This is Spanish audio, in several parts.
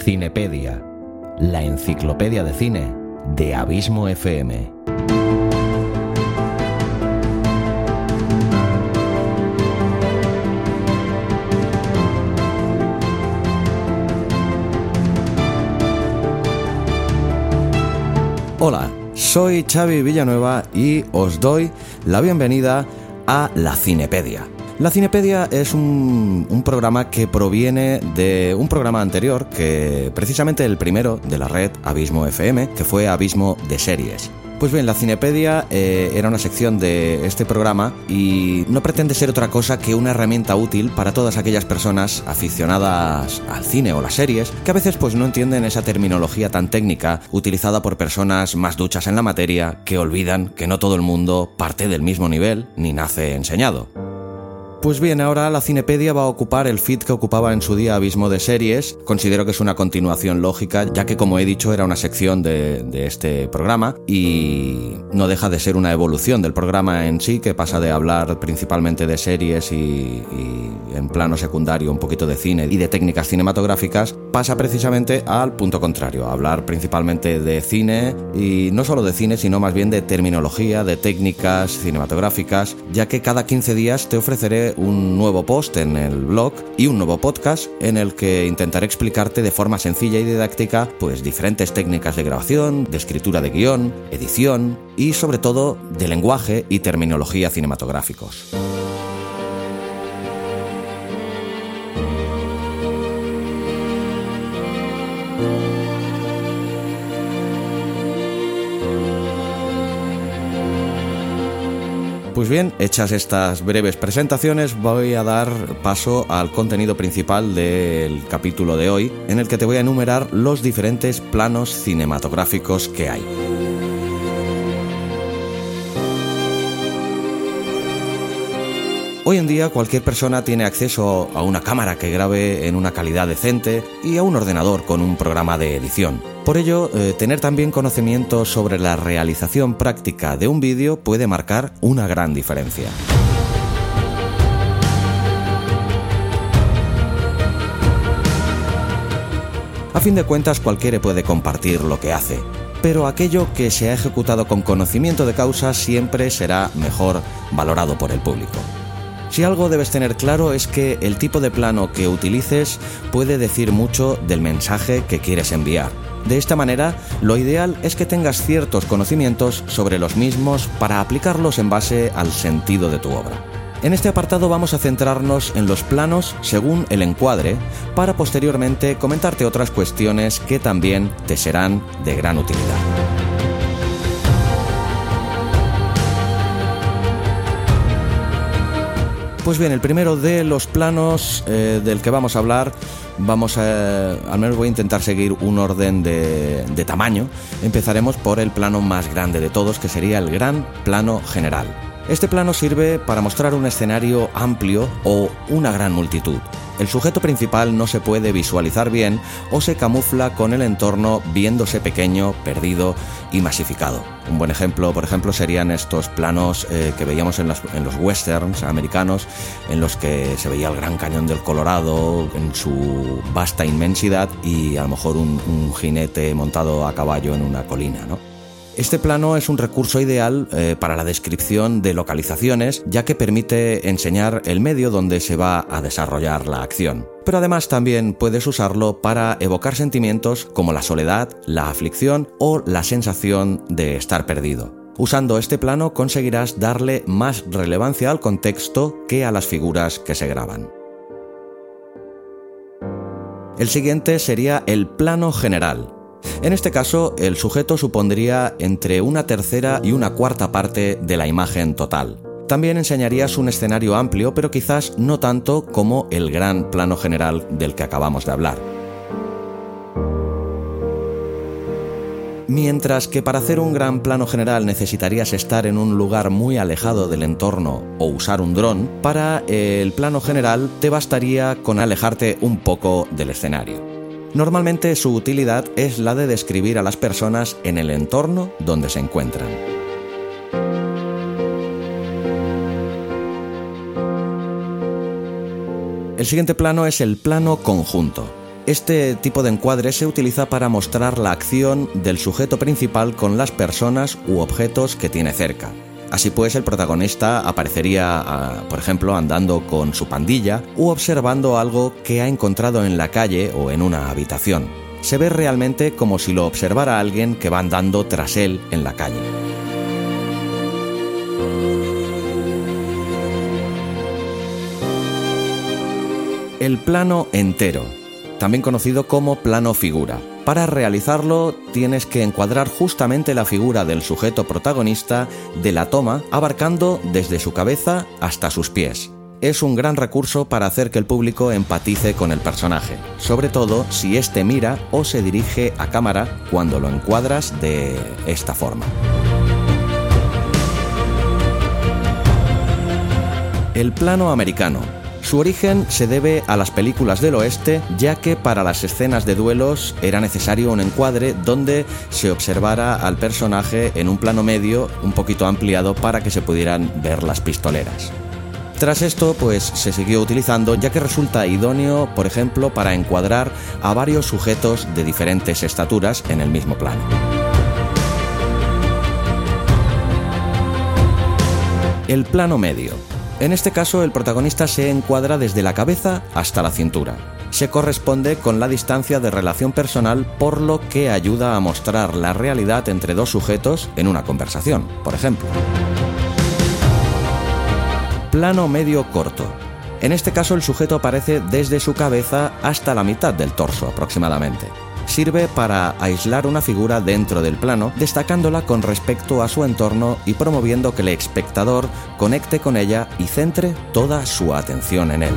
Cinepedia, la enciclopedia de cine de Abismo FM. Hola, soy Xavi Villanueva y os doy la bienvenida a la Cinepedia. La Cinepedia es un, programa que proviene de un programa anterior, que precisamente el primero de la red Abismo FM, que fue Abismo de Series. Pues bien, la Cinepedia eh, era una sección de este programa y no pretende ser otra cosa que una herramienta útil para todas aquellas personas aficionadas al cine o las series que a veces pues no entienden esa terminología tan técnica utilizada por personas más duchas en la materia que olvidan que no todo el mundo parte del mismo nivel ni nace enseñado. Pues bien, ahora la Cinepedia va a ocupar el feed que ocupaba en su día Abismo de Series. Considero que es una continuación lógica, ya que como he dicho era una sección de, este programa y no deja de ser una evolución del programa en sí, que pasa de hablar principalmente de series y, y en plano secundario un poquito de cine y de técnicas cinematográficas, pasa precisamente al punto contrario, a hablar principalmente de cine y no solo de cine, sino más bien de terminología, de técnicas cinematográficas, ya que cada 15 días te ofreceré un nuevo post en el blog y un nuevo podcast en el que intentaré explicarte de forma sencilla y didáctica pues diferentes técnicas de grabación, de escritura de guion, edición y sobre todo de lenguaje y terminología cinematográficos. Pues bien, hechas estas breves presentaciones, voy a dar paso al contenido principal del capítulo de hoy, en el que te voy a enumerar los diferentes planos cinematográficos que hay. Hoy en día cualquier persona tiene acceso a una cámara que grabe en una calidad decente y a un ordenador con un programa de edición. Por ello, eh, tener también conocimiento sobre la realización práctica de un vídeo puede marcar una gran diferencia. A fin de cuentas, cualquiera puede compartir lo que hace, pero aquello que se ha ejecutado con conocimiento de causa siempre será mejor valorado por el público. Si algo debes tener claro es que el tipo de plano que utilices puede decir mucho del mensaje que quieres enviar. De esta manera, lo ideal es que tengas ciertos conocimientos sobre los mismos para aplicarlos en base al sentido de tu obra. En este apartado vamos a centrarnos en los planos según el encuadre, para posteriormente comentarte otras cuestiones que también te serán de gran utilidad. Pues bien, el primero de los planos eh, del que vamos a hablar, vamos a, al menos voy a intentar seguir un orden de, de tamaño. Empezaremos por el plano más grande de todos, que sería el gran plano general. Este plano sirve para mostrar un escenario amplio o una gran multitud. El sujeto principal no se puede visualizar bien o se camufla con el entorno viéndose pequeño, perdido y masificado. Un buen ejemplo, por ejemplo, serían estos planos eh, que veíamos en, los westerns americanos, en los que se veía el Gran Cañón del Colorado en su vasta inmensidad y a lo mejor un, un jinete montado a caballo en una colina, ¿no? Este plano es un recurso ideal eh, para la descripción de localizaciones, ya que permite enseñar el medio donde se va a desarrollar la acción. Pero además también puedes usarlo para evocar sentimientos como la soledad, la aflicción o la sensación de estar perdido. Usando este plano conseguirás darle más relevancia al contexto que a las figuras que se graban. El siguiente sería el plano general, en este caso, el sujeto supondría entre una tercera y una cuarta parte de la imagen total. También enseñarías un escenario amplio, pero quizás no tanto como el gran plano general del que acabamos de hablar. Mientras que para hacer un gran plano general necesitarías estar en un lugar muy alejado del entorno o usar un dron, para el plano general te bastaría con alejarte un poco del escenario. Normalmente su utilidad es la de describir a las personas en el entorno donde se encuentran. El siguiente plano es el plano conjunto. Este tipo de encuadre se utiliza para mostrar la acción del sujeto principal con las personas u objetos que tiene cerca. Así pues, el protagonista aparecería, ah, por ejemplo, andando con su pandilla u observando algo que ha encontrado en la calle o en una habitación. Se ve realmente como si lo observara alguien que va andando tras él en la calle. El plano entero, también conocido como plano figura. Para realizarlo tienes que encuadrar justamente la figura del sujeto protagonista de la toma, abarcando desde su cabeza hasta sus pies. Es un gran recurso para hacer que el público empatice con el personaje, sobre todo si éste mira o se dirige a cámara cuando lo encuadras de esta forma. El plano americano su origen se debe a las películas del oeste, ya que para las escenas de duelos era necesario un encuadre donde se observara al personaje en un plano medio un poquito ampliado para que se pudieran ver las pistoleras. Tras esto, pues se siguió utilizando ya que resulta idóneo, por ejemplo, para encuadrar a varios sujetos de diferentes estaturas en el mismo plano. El plano medio en este caso, el protagonista se encuadra desde la cabeza hasta la cintura. Se corresponde con la distancia de relación personal, por lo que ayuda a mostrar la realidad entre dos sujetos en una conversación, por ejemplo. Plano medio corto. En este caso, el sujeto aparece desde su cabeza hasta la mitad del torso aproximadamente sirve para aislar una figura dentro del plano, destacándola con respecto a su entorno y promoviendo que el espectador conecte con ella y centre toda su atención en él.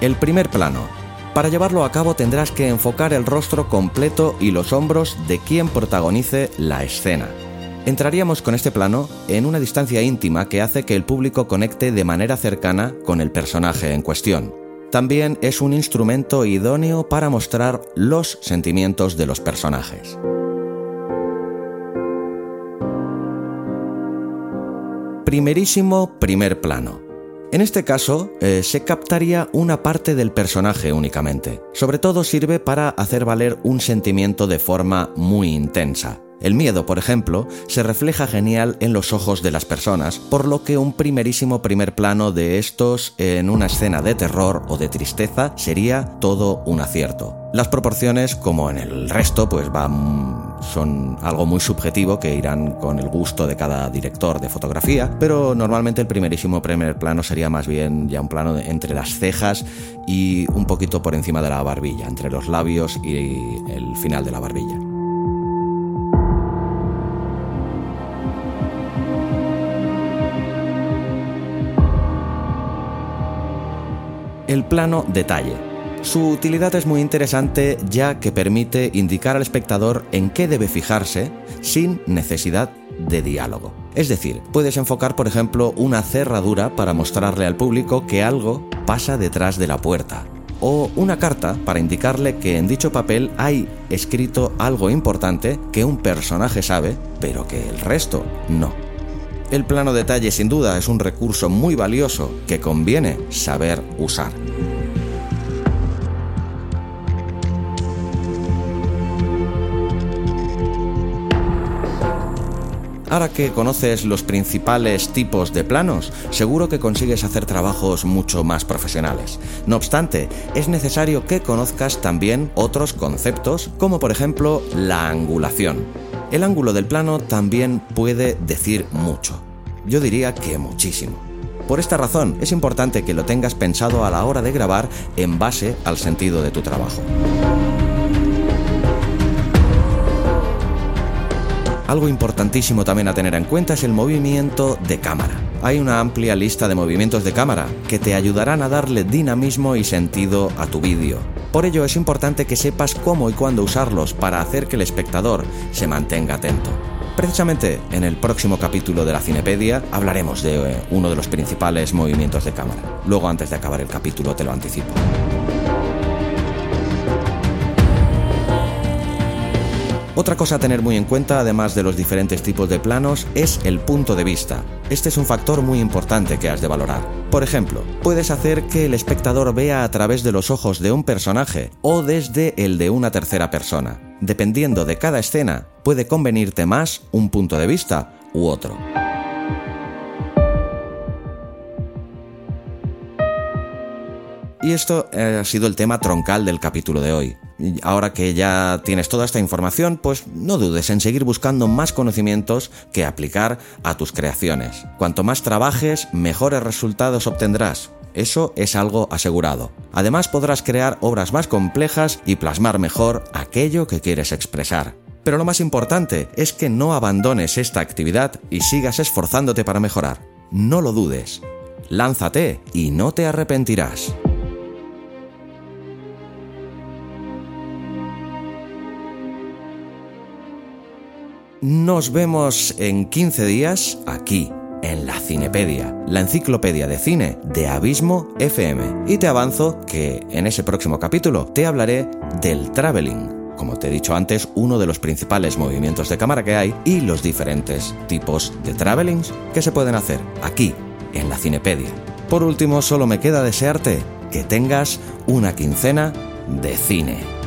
El primer plano. Para llevarlo a cabo tendrás que enfocar el rostro completo y los hombros de quien protagonice la escena. Entraríamos con este plano en una distancia íntima que hace que el público conecte de manera cercana con el personaje en cuestión también es un instrumento idóneo para mostrar los sentimientos de los personajes. Primerísimo primer plano. En este caso, eh, se captaría una parte del personaje únicamente. Sobre todo sirve para hacer valer un sentimiento de forma muy intensa. El miedo, por ejemplo, se refleja genial en los ojos de las personas, por lo que un primerísimo primer plano de estos en una escena de terror o de tristeza sería todo un acierto. Las proporciones, como en el resto, pues van son algo muy subjetivo que irán con el gusto de cada director de fotografía, pero normalmente el primerísimo primer plano sería más bien ya un plano entre las cejas y un poquito por encima de la barbilla, entre los labios y el final de la barbilla. El plano detalle. Su utilidad es muy interesante ya que permite indicar al espectador en qué debe fijarse sin necesidad de diálogo. Es decir, puedes enfocar, por ejemplo, una cerradura para mostrarle al público que algo pasa detrás de la puerta. O una carta para indicarle que en dicho papel hay escrito algo importante que un personaje sabe, pero que el resto no. El plano detalle sin duda es un recurso muy valioso que conviene saber usar. Ahora que conoces los principales tipos de planos, seguro que consigues hacer trabajos mucho más profesionales. No obstante, es necesario que conozcas también otros conceptos, como por ejemplo la angulación. El ángulo del plano también puede decir mucho. Yo diría que muchísimo. Por esta razón, es importante que lo tengas pensado a la hora de grabar en base al sentido de tu trabajo. Algo importantísimo también a tener en cuenta es el movimiento de cámara. Hay una amplia lista de movimientos de cámara que te ayudarán a darle dinamismo y sentido a tu vídeo. Por ello es importante que sepas cómo y cuándo usarlos para hacer que el espectador se mantenga atento. Precisamente en el próximo capítulo de la Cinepedia hablaremos de eh, uno de los principales movimientos de cámara. Luego antes de acabar el capítulo te lo anticipo. Otra cosa a tener muy en cuenta, además de los diferentes tipos de planos, es el punto de vista. Este es un factor muy importante que has de valorar. Por ejemplo, puedes hacer que el espectador vea a través de los ojos de un personaje o desde el de una tercera persona. Dependiendo de cada escena, puede convenirte más un punto de vista u otro. Y esto eh, ha sido el tema troncal del capítulo de hoy. Ahora que ya tienes toda esta información, pues no dudes en seguir buscando más conocimientos que aplicar a tus creaciones. Cuanto más trabajes, mejores resultados obtendrás. Eso es algo asegurado. Además podrás crear obras más complejas y plasmar mejor aquello que quieres expresar. Pero lo más importante es que no abandones esta actividad y sigas esforzándote para mejorar. No lo dudes. Lánzate y no te arrepentirás. Nos vemos en 15 días aquí, en la Cinepedia, la enciclopedia de cine de Abismo FM. Y te avanzo que en ese próximo capítulo te hablaré del traveling, como te he dicho antes, uno de los principales movimientos de cámara que hay y los diferentes tipos de travelings que se pueden hacer aquí, en la Cinepedia. Por último, solo me queda desearte que tengas una quincena de cine.